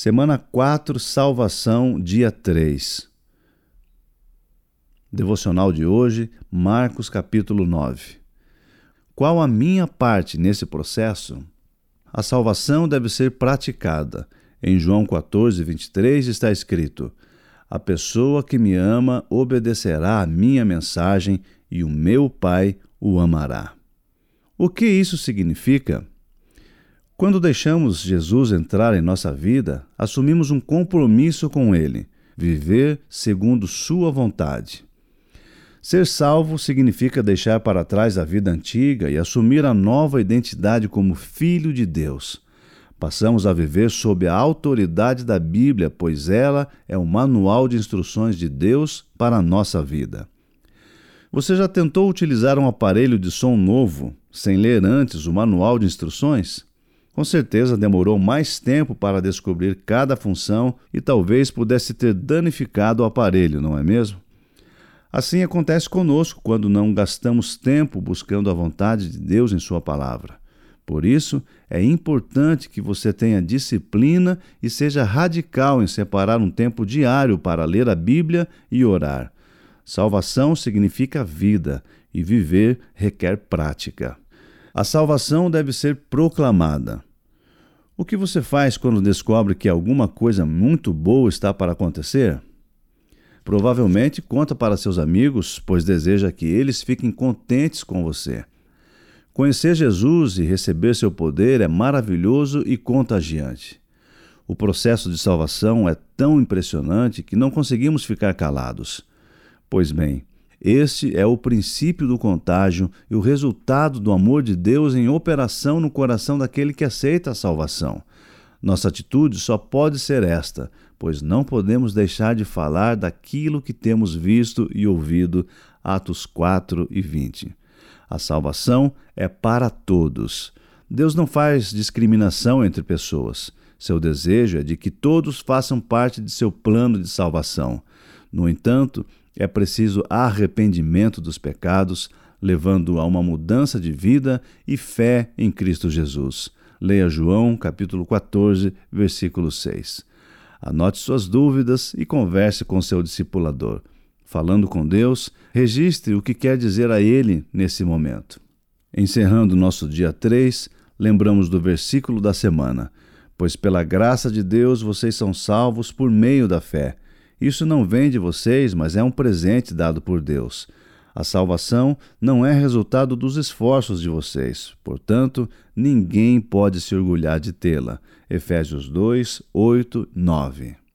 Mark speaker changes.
Speaker 1: Semana 4, Salvação, dia 3. Devocional de hoje, Marcos capítulo 9. Qual a minha parte nesse processo? A salvação deve ser praticada. Em João 14, 23 está escrito: A pessoa que me ama obedecerá à minha mensagem e o meu Pai o amará. O que isso significa? Quando deixamos Jesus entrar em nossa vida, assumimos um compromisso com Ele, viver segundo Sua vontade. Ser salvo significa deixar para trás a vida antiga e assumir a nova identidade como filho de Deus. Passamos a viver sob a autoridade da Bíblia, pois ela é o manual de instruções de Deus para a nossa vida. Você já tentou utilizar um aparelho de som novo sem ler antes o manual de instruções? Com certeza demorou mais tempo para descobrir cada função e talvez pudesse ter danificado o aparelho, não é mesmo? Assim acontece conosco quando não gastamos tempo buscando a vontade de Deus em Sua palavra. Por isso, é importante que você tenha disciplina e seja radical em separar um tempo diário para ler a Bíblia e orar. Salvação significa vida e viver requer prática. A salvação deve ser proclamada. O que você faz quando descobre que alguma coisa muito boa está para acontecer? Provavelmente conta para seus amigos, pois deseja que eles fiquem contentes com você. Conhecer Jesus e receber seu poder é maravilhoso e contagiante. O processo de salvação é tão impressionante que não conseguimos ficar calados. Pois bem, este é o princípio do contágio e o resultado do amor de Deus em operação no coração daquele que aceita a salvação. Nossa atitude só pode ser esta, pois não podemos deixar de falar daquilo que temos visto e ouvido. Atos 4 e 20. A salvação é para todos. Deus não faz discriminação entre pessoas. Seu desejo é de que todos façam parte de seu plano de salvação. No entanto, é preciso arrependimento dos pecados, levando a uma mudança de vida e fé em Cristo Jesus. Leia João, capítulo 14, versículo 6. Anote suas dúvidas e converse com seu discipulador. Falando com Deus, registre o que quer dizer a Ele nesse momento. Encerrando nosso dia 3, lembramos do versículo da semana: Pois pela graça de Deus vocês são salvos por meio da fé. Isso não vem de vocês, mas é um presente dado por Deus. A salvação não é resultado dos esforços de vocês, portanto, ninguém pode se orgulhar de tê-la. Efésios 2, 8, 9.